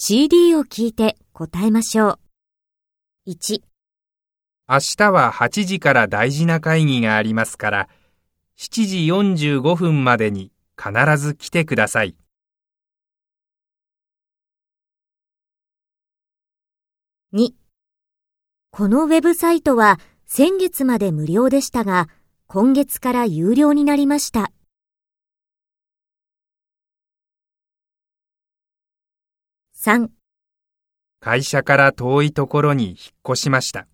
CD を聞いて答えましょう。1、明日は8時から大事な会議がありますから、7時45分までに必ず来てください。2このウェブサイトは先月まで無料でしたが、今月から有料になりました。3会社から遠いところに引っ越しました。